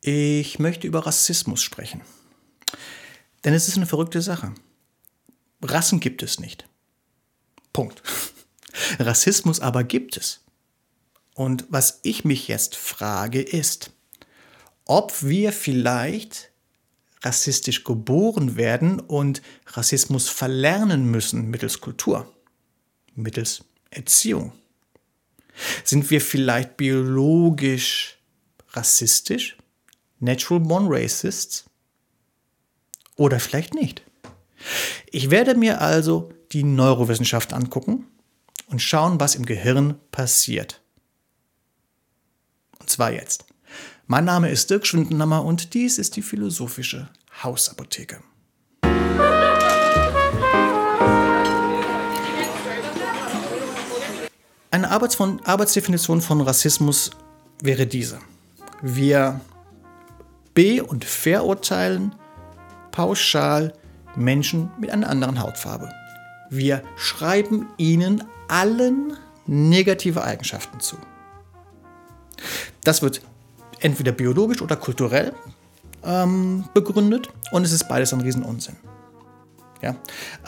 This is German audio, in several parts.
Ich möchte über Rassismus sprechen. Denn es ist eine verrückte Sache. Rassen gibt es nicht. Punkt. Rassismus aber gibt es. Und was ich mich jetzt frage ist, ob wir vielleicht rassistisch geboren werden und Rassismus verlernen müssen mittels Kultur, mittels Erziehung. Sind wir vielleicht biologisch rassistisch, natural born racists? Oder vielleicht nicht. Ich werde mir also die Neurowissenschaft angucken und schauen, was im Gehirn passiert. Und zwar jetzt. Mein Name ist Dirk Schwindenhammer und dies ist die philosophische Hausapotheke. Eine Arbeitsdefinition von Rassismus wäre diese. Wir be- und verurteilen pauschal Menschen mit einer anderen Hautfarbe. Wir schreiben ihnen allen negative Eigenschaften zu. Das wird entweder biologisch oder kulturell ähm, begründet und es ist beides ein Riesenunsinn. Ja?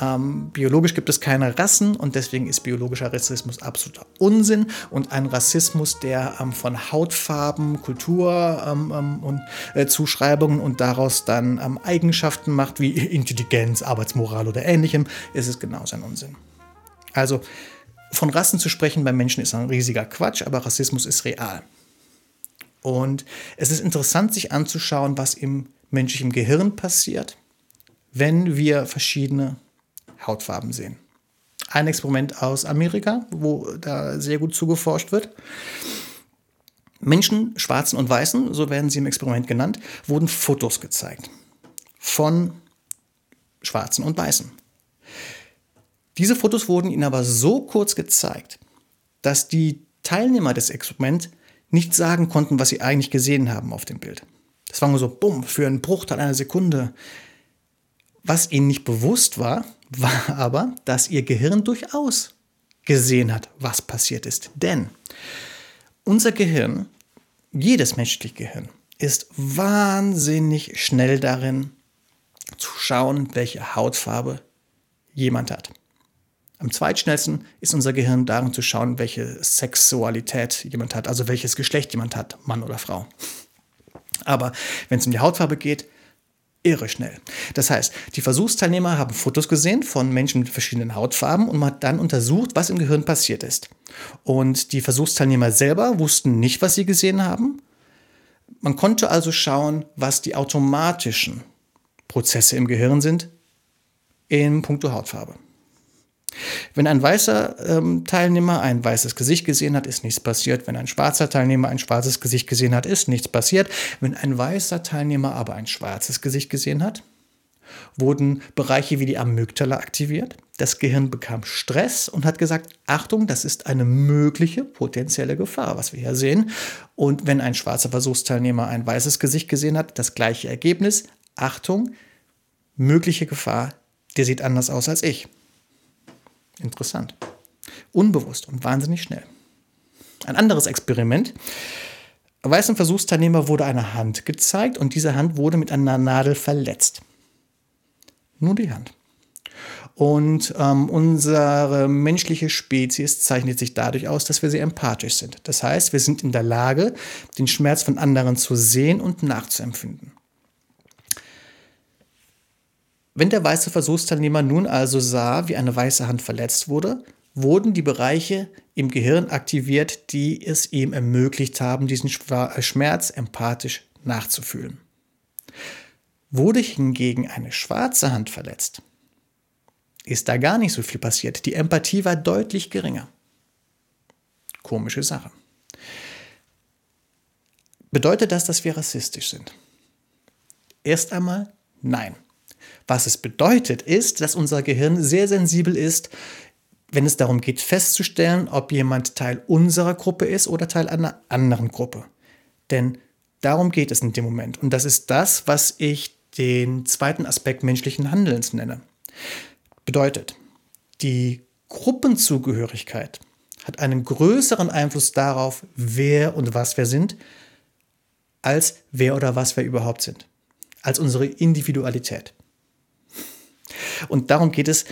Ähm, biologisch gibt es keine Rassen und deswegen ist biologischer Rassismus absoluter Unsinn und ein Rassismus, der ähm, von Hautfarben, Kultur ähm, ähm und äh, Zuschreibungen und daraus dann ähm, Eigenschaften macht wie Intelligenz, Arbeitsmoral oder ähnlichem, ist es genauso ein Unsinn. Also von Rassen zu sprechen bei Menschen ist ein riesiger Quatsch, aber Rassismus ist real. Und es ist interessant, sich anzuschauen, was im menschlichen Gehirn passiert wenn wir verschiedene Hautfarben sehen. Ein Experiment aus Amerika, wo da sehr gut zugeforscht wird. Menschen, Schwarzen und Weißen, so werden sie im Experiment genannt, wurden Fotos gezeigt von Schwarzen und Weißen. Diese Fotos wurden ihnen aber so kurz gezeigt, dass die Teilnehmer des Experiments nicht sagen konnten, was sie eigentlich gesehen haben auf dem Bild. Das war nur so, bumm, für einen Bruchteil einer Sekunde was ihnen nicht bewusst war, war aber, dass ihr Gehirn durchaus gesehen hat, was passiert ist. Denn unser Gehirn, jedes menschliche Gehirn, ist wahnsinnig schnell darin zu schauen, welche Hautfarbe jemand hat. Am zweitschnellsten ist unser Gehirn darin zu schauen, welche Sexualität jemand hat, also welches Geschlecht jemand hat, Mann oder Frau. Aber wenn es um die Hautfarbe geht, irre schnell. Das heißt, die Versuchsteilnehmer haben Fotos gesehen von Menschen mit verschiedenen Hautfarben und man hat dann untersucht, was im Gehirn passiert ist. Und die Versuchsteilnehmer selber wussten nicht, was sie gesehen haben. Man konnte also schauen, was die automatischen Prozesse im Gehirn sind in puncto Hautfarbe. Wenn ein weißer ähm, Teilnehmer ein weißes Gesicht gesehen hat, ist nichts passiert. Wenn ein schwarzer Teilnehmer ein schwarzes Gesicht gesehen hat, ist nichts passiert. Wenn ein weißer Teilnehmer aber ein schwarzes Gesicht gesehen hat, wurden Bereiche wie die Amygdala aktiviert. Das Gehirn bekam Stress und hat gesagt, Achtung, das ist eine mögliche potenzielle Gefahr, was wir hier sehen. Und wenn ein schwarzer Versuchsteilnehmer ein weißes Gesicht gesehen hat, das gleiche Ergebnis, Achtung, mögliche Gefahr, der sieht anders aus als ich. Interessant. Unbewusst und wahnsinnig schnell. Ein anderes Experiment. Weißem Versuchsteilnehmer wurde eine Hand gezeigt und diese Hand wurde mit einer Nadel verletzt. Nur die Hand. Und ähm, unsere menschliche Spezies zeichnet sich dadurch aus, dass wir sehr empathisch sind. Das heißt, wir sind in der Lage, den Schmerz von anderen zu sehen und nachzuempfinden. Wenn der weiße Versuchsteilnehmer nun also sah, wie eine weiße Hand verletzt wurde, wurden die Bereiche im Gehirn aktiviert, die es ihm ermöglicht haben, diesen äh, Schmerz empathisch nachzufühlen. Wurde hingegen eine schwarze Hand verletzt, ist da gar nicht so viel passiert. Die Empathie war deutlich geringer. Komische Sache. Bedeutet das, dass wir rassistisch sind? Erst einmal nein. Was es bedeutet, ist, dass unser Gehirn sehr sensibel ist, wenn es darum geht, festzustellen, ob jemand Teil unserer Gruppe ist oder Teil einer anderen Gruppe. Denn darum geht es in dem Moment. Und das ist das, was ich den zweiten Aspekt menschlichen Handelns nenne. Bedeutet, die Gruppenzugehörigkeit hat einen größeren Einfluss darauf, wer und was wir sind, als wer oder was wir überhaupt sind, als unsere Individualität. Und darum geht es,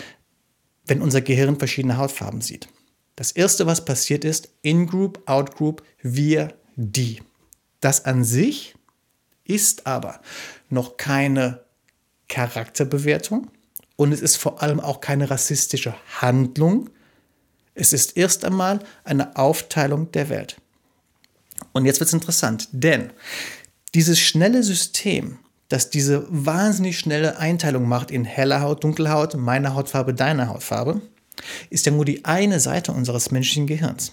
wenn unser Gehirn verschiedene Hautfarben sieht. Das Erste, was passiert ist, In-Group, Out-Group, wir, die. Das an sich ist aber noch keine Charakterbewertung und es ist vor allem auch keine rassistische Handlung. Es ist erst einmal eine Aufteilung der Welt. Und jetzt wird es interessant, denn dieses schnelle System, das diese wahnsinnig schnelle Einteilung macht in heller Haut, dunkle Haut, meine Hautfarbe, deine Hautfarbe, ist ja nur die eine Seite unseres menschlichen Gehirns.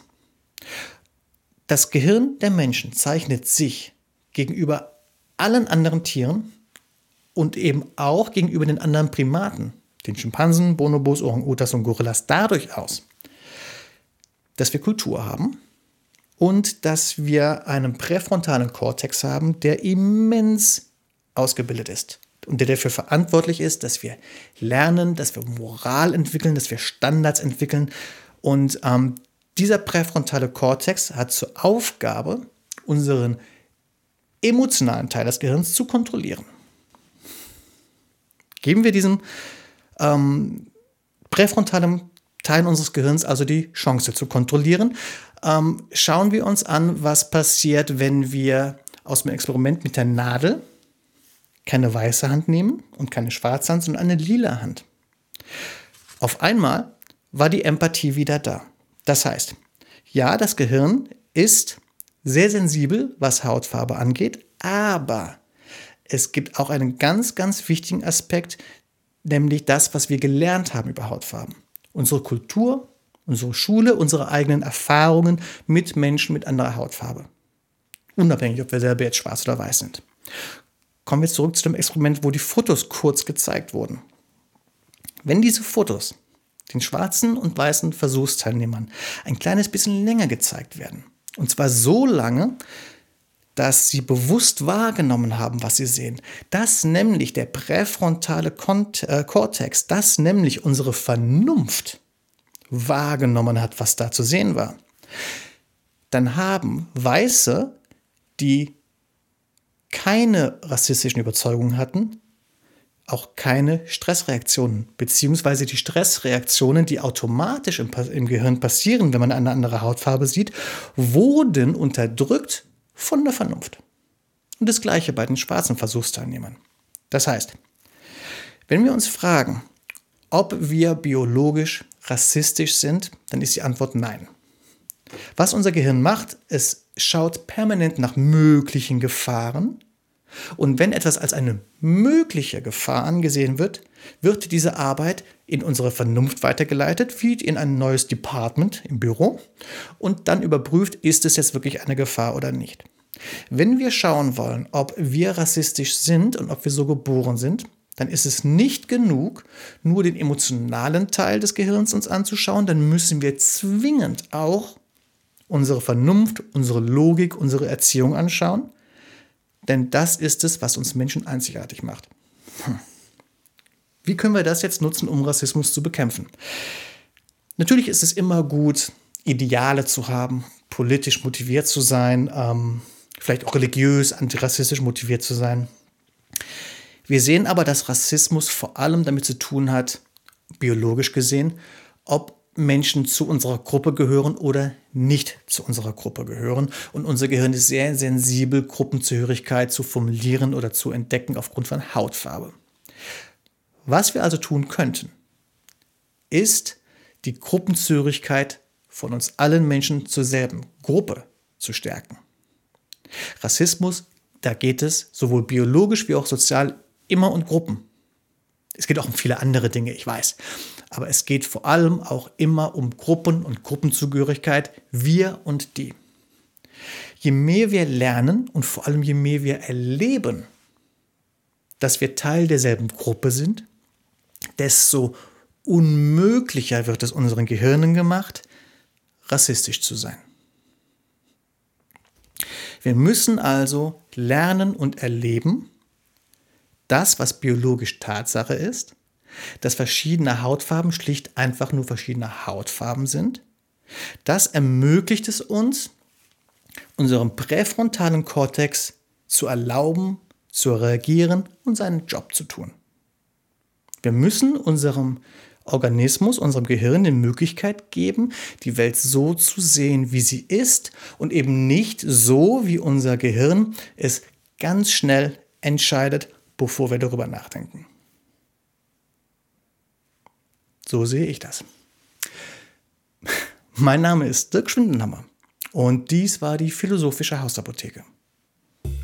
Das Gehirn der Menschen zeichnet sich gegenüber allen anderen Tieren und eben auch gegenüber den anderen Primaten, den Schimpansen, Bonobos, Orang-Utas und Gorillas, dadurch aus, dass wir Kultur haben und dass wir einen präfrontalen Kortex haben, der immens ausgebildet ist und der dafür verantwortlich ist, dass wir lernen, dass wir Moral entwickeln, dass wir Standards entwickeln. Und ähm, dieser präfrontale Kortex hat zur Aufgabe, unseren emotionalen Teil des Gehirns zu kontrollieren. Geben wir diesem ähm, präfrontalen Teil unseres Gehirns also die Chance zu kontrollieren. Ähm, schauen wir uns an, was passiert, wenn wir aus dem Experiment mit der Nadel keine weiße Hand nehmen und keine schwarze Hand, sondern eine lila Hand. Auf einmal war die Empathie wieder da. Das heißt, ja, das Gehirn ist sehr sensibel, was Hautfarbe angeht, aber es gibt auch einen ganz, ganz wichtigen Aspekt, nämlich das, was wir gelernt haben über Hautfarben. Unsere Kultur, unsere Schule, unsere eigenen Erfahrungen mit Menschen mit anderer Hautfarbe. Unabhängig, ob wir selber jetzt schwarz oder weiß sind. Kommen wir zurück zu dem Experiment, wo die Fotos kurz gezeigt wurden. Wenn diese Fotos den schwarzen und weißen Versuchsteilnehmern ein kleines bisschen länger gezeigt werden, und zwar so lange, dass sie bewusst wahrgenommen haben, was sie sehen, dass nämlich der präfrontale äh, Kortex, dass nämlich unsere Vernunft wahrgenommen hat, was da zu sehen war, dann haben Weiße, die keine rassistischen Überzeugungen hatten, auch keine Stressreaktionen, beziehungsweise die Stressreaktionen, die automatisch im, im, Gehirn passieren, wenn man eine andere Hautfarbe sieht, wurden unterdrückt von der Vernunft. Und das gleiche bei den schwarzen Versuchsteilnehmern. Das heißt, wenn wir uns fragen, ob wir biologisch rassistisch sind, dann ist die Antwort nein. Was unser Gehirn macht, es schaut permanent nach möglichen Gefahren. Und wenn etwas als eine mögliche Gefahr angesehen wird, wird diese Arbeit in unsere Vernunft weitergeleitet, wie in ein neues Department im Büro und dann überprüft, ist es jetzt wirklich eine Gefahr oder nicht. Wenn wir schauen wollen, ob wir rassistisch sind und ob wir so geboren sind, dann ist es nicht genug, nur den emotionalen Teil des Gehirns uns anzuschauen, dann müssen wir zwingend auch unsere Vernunft, unsere Logik, unsere Erziehung anschauen. Denn das ist es, was uns Menschen einzigartig macht. Hm. Wie können wir das jetzt nutzen, um Rassismus zu bekämpfen? Natürlich ist es immer gut, Ideale zu haben, politisch motiviert zu sein, ähm, vielleicht auch religiös, antirassistisch motiviert zu sein. Wir sehen aber, dass Rassismus vor allem damit zu tun hat, biologisch gesehen, ob Menschen zu unserer Gruppe gehören oder nicht zu unserer Gruppe gehören. Und unser Gehirn ist sehr sensibel, Gruppenzugehörigkeit zu formulieren oder zu entdecken aufgrund von Hautfarbe. Was wir also tun könnten, ist die Gruppenzugehörigkeit von uns allen Menschen zur selben Gruppe zu stärken. Rassismus, da geht es sowohl biologisch wie auch sozial immer um Gruppen. Es geht auch um viele andere Dinge, ich weiß. Aber es geht vor allem auch immer um Gruppen und Gruppenzugehörigkeit, wir und die. Je mehr wir lernen und vor allem je mehr wir erleben, dass wir Teil derselben Gruppe sind, desto unmöglicher wird es unseren Gehirnen gemacht, rassistisch zu sein. Wir müssen also lernen und erleben, das, was biologisch Tatsache ist, dass verschiedene Hautfarben schlicht einfach nur verschiedene Hautfarben sind. Das ermöglicht es uns, unserem präfrontalen Kortex zu erlauben, zu reagieren und seinen Job zu tun. Wir müssen unserem Organismus, unserem Gehirn die Möglichkeit geben, die Welt so zu sehen, wie sie ist und eben nicht so, wie unser Gehirn es ganz schnell entscheidet, bevor wir darüber nachdenken. So sehe ich das. Mein Name ist Dirk Schwindenhammer und dies war die Philosophische Hausapotheke.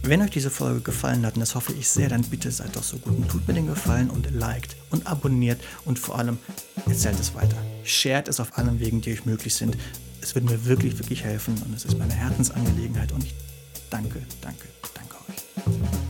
Wenn euch diese Folge gefallen hat, und das hoffe ich sehr, dann bitte seid doch so gut und tut mir den Gefallen und liked und abonniert und vor allem erzählt es weiter. Shared es auf allen Wegen, die euch möglich sind. Es wird mir wirklich, wirklich helfen und es ist meine Herzensangelegenheit und ich danke, danke, danke euch.